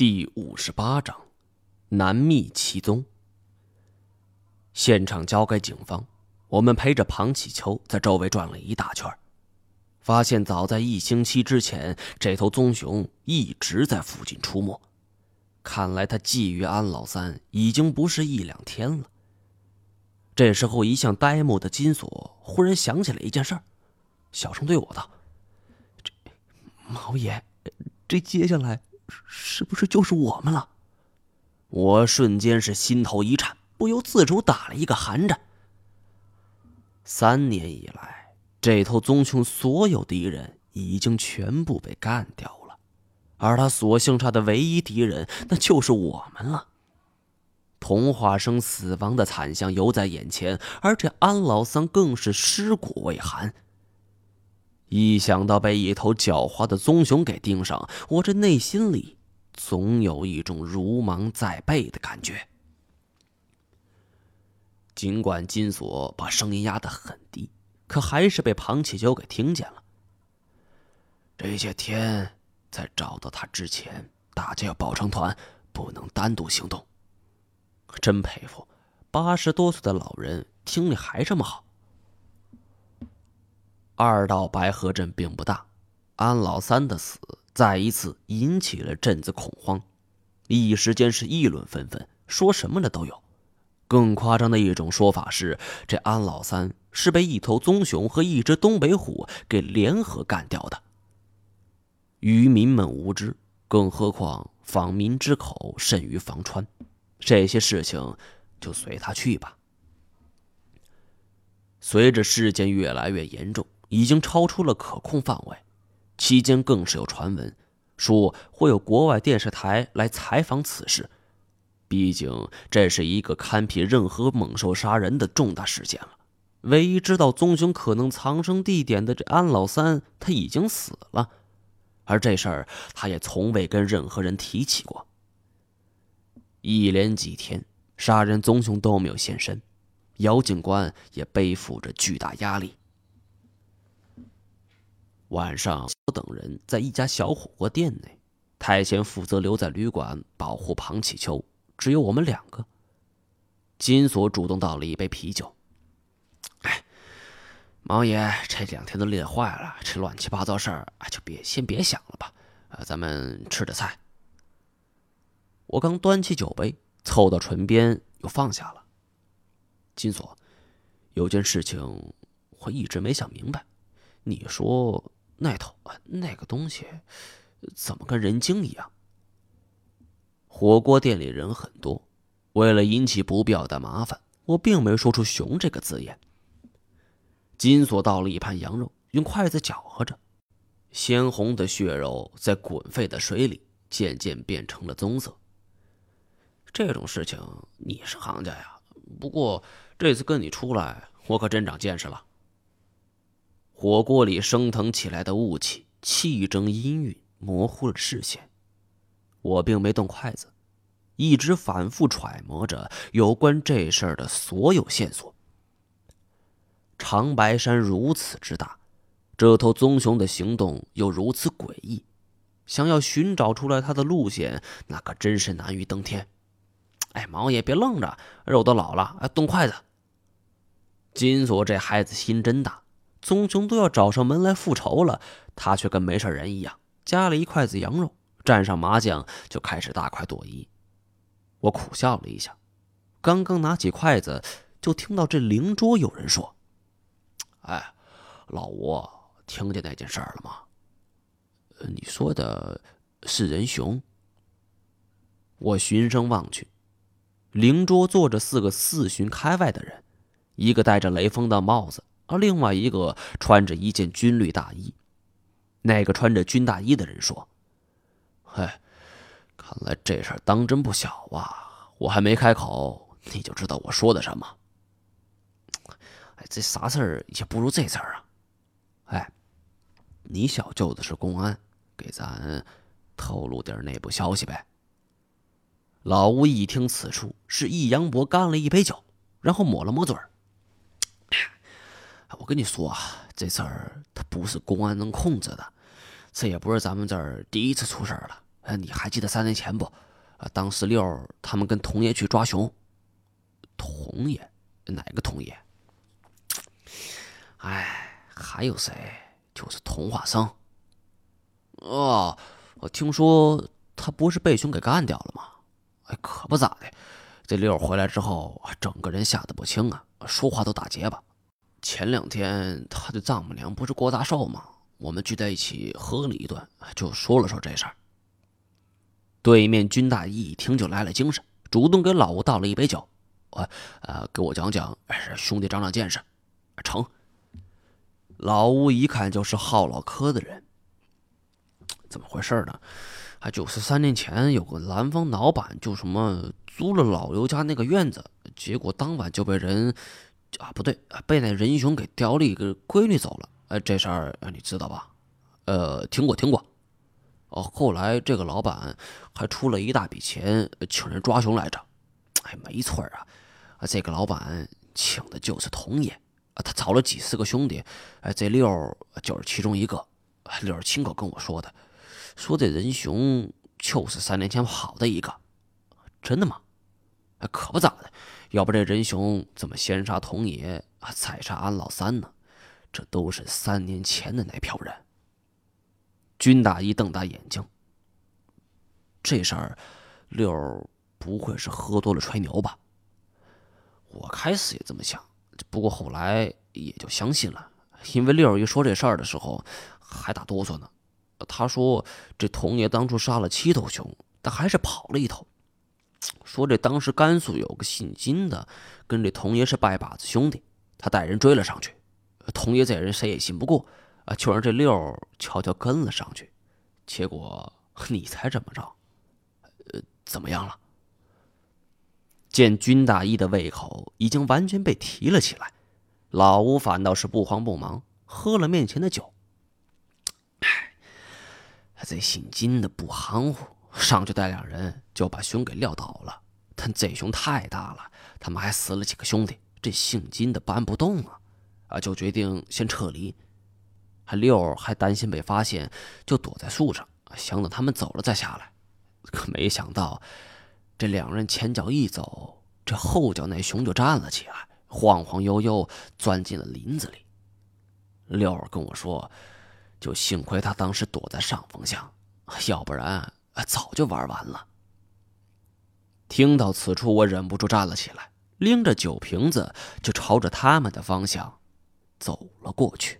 第五十八章，难觅其踪。现场交给警方，我们陪着庞启秋在周围转了一大圈，发现早在一星期之前，这头棕熊一直在附近出没。看来他觊觎安老三已经不是一两天了。这时候，一向呆木的金锁忽然想起了一件事，小声对我道：“这毛爷，这接下来……”是不是就是我们了？我瞬间是心头一颤，不由自主打了一个寒颤。三年以来，这头棕熊所有敌人已经全部被干掉了，而他所剩下的唯一敌人，那就是我们了。童话生死亡的惨象犹在眼前，而这安老三更是尸骨未寒。一想到被一头狡猾的棕熊给盯上，我这内心里总有一种如芒在背的感觉。尽管金锁把声音压得很低，可还是被庞启秋给听见了。这些天在找到他之前，大家要抱成团，不能单独行动。真佩服，八十多岁的老人听力还这么好。二道白河镇并不大，安老三的死再一次引起了镇子恐慌，一时间是议论纷纷，说什么的都有。更夸张的一种说法是，这安老三是被一头棕熊和一只东北虎给联合干掉的。渔民们无知，更何况访民之口甚于防川，这些事情就随他去吧。随着事件越来越严重。已经超出了可控范围，期间更是有传闻说会有国外电视台来采访此事。毕竟这是一个堪比任何猛兽杀人的重大事件了。唯一知道棕熊可能藏身地点的这安老三，他已经死了，而这事儿他也从未跟任何人提起过。一连几天，杀人棕熊都没有现身，姚警官也背负着巨大压力。晚上，我等人在一家小火锅店内，太贤负责留在旅馆保护庞启秋，只有我们两个。金锁主动倒了一杯啤酒。哎，毛爷这两天都累坏了，这乱七八糟事儿就别先别想了吧。啊，咱们吃着菜。我刚端起酒杯，凑到唇边又放下了。金锁，有件事情我一直没想明白，你说。那头那个东西，怎么跟人精一样？火锅店里人很多，为了引起不必要的麻烦，我并没说出“熊”这个字眼。金锁倒了一盘羊肉，用筷子搅和着，鲜红的血肉在滚沸的水里渐渐变成了棕色。这种事情你是行家呀，不过这次跟你出来，我可真长见识了。火锅里升腾起来的雾气，气蒸氤氲，模糊了视线。我并没动筷子，一直反复揣摩着有关这事儿的所有线索。长白山如此之大，这头棕熊的行动又如此诡异，想要寻找出来它的路线，那可真是难于登天。哎，毛爷别愣着，肉都老了，哎，动筷子。金锁这孩子心真大。棕熊都要找上门来复仇了，他却跟没事人一样，夹了一筷子羊肉，蘸上麻酱就开始大快朵颐。我苦笑了一下，刚刚拿起筷子，就听到这灵桌有人说：“哎，老吴，听见那件事了吗？你说的是人熊？”我循声望去，灵桌坐着四个四旬开外的人，一个戴着雷锋的帽子。而另外一个穿着一件军绿大衣，那个穿着军大衣的人说：“嗨，看来这事儿当真不小啊！我还没开口，你就知道我说的什么。哎，这啥事儿也不如这事儿啊！哎，你小舅子是公安，给咱透露点内部消息呗。”老吴一听此处，是易阳博干了一杯酒，然后抹了抹嘴儿。我跟你说啊，这事儿它不是公安能控制的，这也不是咱们这儿第一次出事儿了。呃，你还记得三年前不？啊，当时六儿他们跟童爷去抓熊。童爷？哪个童爷？哎，还有谁？就是童话生。哦，我听说他不是被熊给干掉了吗？哎，可不咋的。这六儿回来之后，整个人吓得不轻啊，说话都打结巴。前两天他的丈母娘不是过大寿吗？我们聚在一起喝了一顿，就说了说这事儿。对面军大衣一听就来了精神，主动给老吴倒了一杯酒。我，呃，给我讲讲，兄弟长长见识。成。老吴一看就是好唠嗑的人。怎么回事呢？还就是三年前有个南方老板，就什么租了老刘家那个院子，结果当晚就被人，啊不对，被那人熊给叼了一个闺女走了。哎，这事儿你知道吧？呃，听过听过。哦，后来这个老板还出了一大笔钱请人抓熊来着。哎，没错啊，这个老板请的就是童爷啊，他找了几十个兄弟，哎，这六就是其中一个。六儿亲口跟我说的，说这人熊就是三年前跑的一个，真的吗？哎，可不咋的，要不这人熊怎么先杀童爷啊，再杀安老三呢？这都是三年前的那票人。军大衣瞪大眼睛，这事儿六不会是喝多了吹牛吧？我开始也这么想，不过后来也就相信了，因为六一说这事儿的时候还打哆嗦呢。他说这童爷当初杀了七头熊，但还是跑了一头。说这当时甘肃有个姓金的，跟这童爷是拜把子兄弟，他带人追了上去。童爷这人谁也信不过。啊！就让这六悄悄跟了上去，结果你猜怎么着？呃，怎么样了？见军大衣的胃口已经完全被提了起来，老吴反倒是不慌不忙，喝了面前的酒。哎，这姓金的不含糊，上去带两人就把熊给撂倒了。但这熊太大了，他们还死了几个兄弟，这姓金的搬不动啊！啊，就决定先撤离。还六还担心被发现，就躲在树上，想等他们走了再下来。可没想到，这两人前脚一走，这后脚那熊就站了起来，晃晃悠悠钻进了林子里。六儿跟我说，就幸亏他当时躲在上风巷，要不然早就玩完了。听到此处，我忍不住站了起来，拎着酒瓶子就朝着他们的方向走了过去。